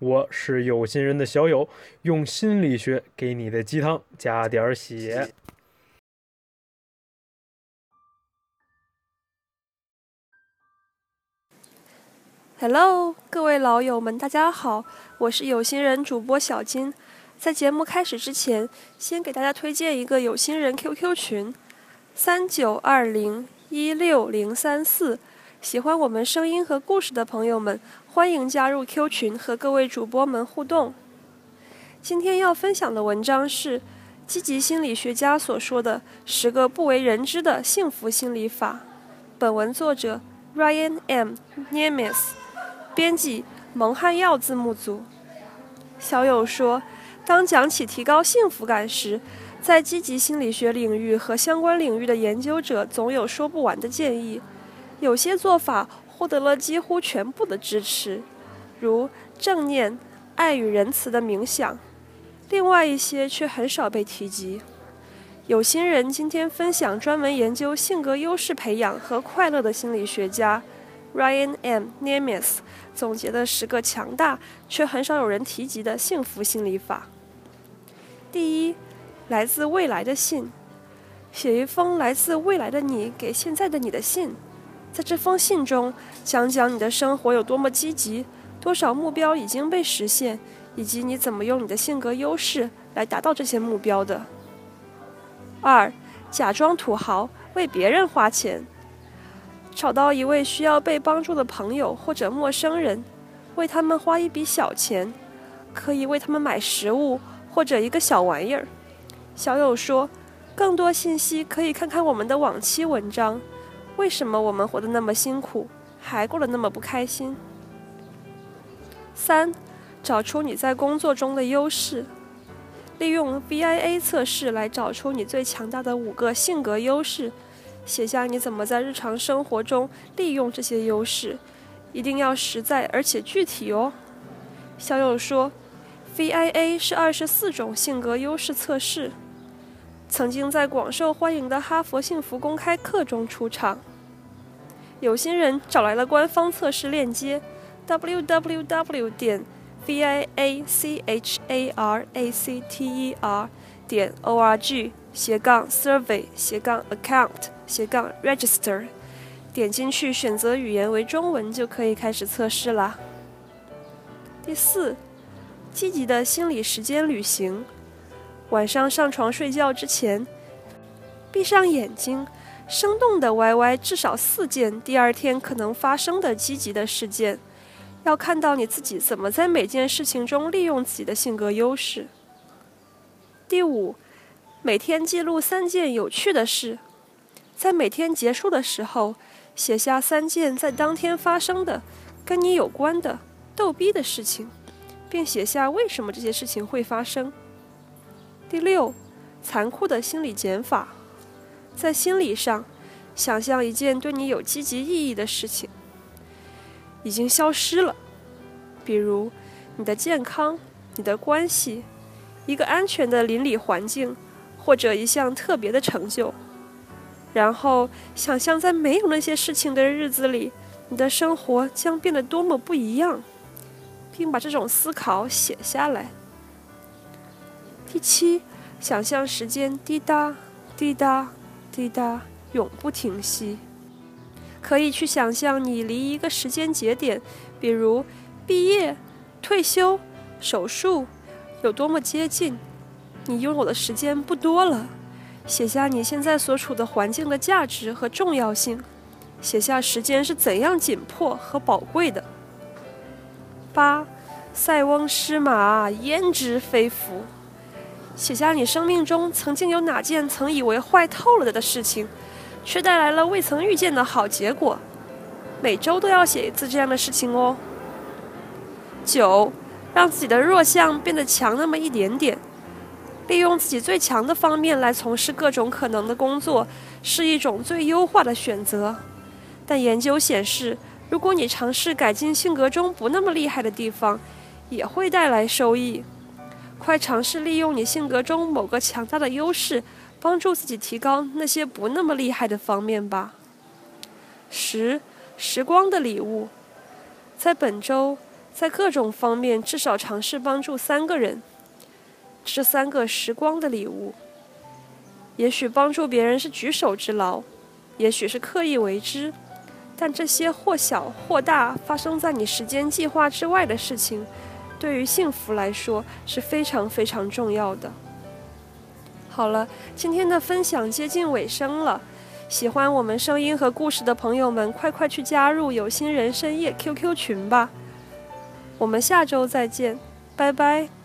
我是有心人的小友，用心理学给你的鸡汤加点血。Hello，各位老友们，大家好，我是有心人主播小金。在节目开始之前，先给大家推荐一个有心人 QQ 群：三九二零一六零三四。喜欢我们声音和故事的朋友们，欢迎加入 Q 群和各位主播们互动。今天要分享的文章是积极心理学家所说的十个不为人知的幸福心理法。本文作者 Ryan M. Nemes，编辑蒙汉耀字幕组。小友说，当讲起提高幸福感时，在积极心理学领域和相关领域的研究者总有说不完的建议。有些做法获得了几乎全部的支持，如正念、爱与仁慈的冥想；另外一些却很少被提及。有心人今天分享专门研究性格优势培养和快乐的心理学家 Ryan M. Nemes 总结的十个强大却很少有人提及的幸福心理法。第一，来自未来的信，写一封来自未来的你给现在的你的信。在这封信中，讲讲你的生活有多么积极，多少目标已经被实现，以及你怎么用你的性格优势来达到这些目标的。二，假装土豪为别人花钱，找到一位需要被帮助的朋友或者陌生人，为他们花一笔小钱，可以为他们买食物或者一个小玩意儿。小友说，更多信息可以看看我们的往期文章。为什么我们活得那么辛苦，还过得那么不开心？三，找出你在工作中的优势，利用 VIA 测试来找出你最强大的五个性格优势，写下你怎么在日常生活中利用这些优势，一定要实在而且具体哦。小友说，VIA 是二十四种性格优势测试。曾经在广受欢迎的哈佛幸福公开课中出场。有心人找来了官方测试链接：www 点 viacharacter 点 org 斜杠 survey 斜杠 account 斜杠 register。点进去，选择语言为中文，就可以开始测试啦。第四，积极的心理时间旅行。晚上上床睡觉之前，闭上眼睛，生动的 YY 至少四件第二天可能发生的积极的事件，要看到你自己怎么在每件事情中利用自己的性格优势。第五，每天记录三件有趣的事，在每天结束的时候，写下三件在当天发生的跟你有关的逗逼的事情，并写下为什么这些事情会发生。第六，残酷的心理减法，在心理上，想象一件对你有积极意义的事情已经消失了，比如你的健康、你的关系、一个安全的邻里环境，或者一项特别的成就。然后想象在没有那些事情的日子里，你的生活将变得多么不一样，并把这种思考写下来。第七，想象时间滴答滴答滴答，永不停息。可以去想象你离一个时间节点，比如毕业、退休、手术，有多么接近。你拥有的时间不多了。写下你现在所处的环境的价值和重要性，写下时间是怎样紧迫和宝贵的。八，塞翁失马，焉知非福。写下你生命中曾经有哪件曾以为坏透了的事情，却带来了未曾预见的好结果。每周都要写一次这样的事情哦。九，让自己的弱项变得强那么一点点。利用自己最强的方面来从事各种可能的工作，是一种最优化的选择。但研究显示，如果你尝试改进性格中不那么厉害的地方，也会带来收益。快尝试利用你性格中某个强大的优势，帮助自己提高那些不那么厉害的方面吧。十，时光的礼物，在本周，在各种方面至少尝试帮助三个人。这三个时光的礼物，也许帮助别人是举手之劳，也许是刻意为之，但这些或小或大发生在你时间计划之外的事情，对于幸福来说是非常非常重要的。好了，今天的分享接近尾声了，喜欢我们声音和故事的朋友们，快快去加入有心人深夜 QQ 群吧。我们下周再见，拜拜。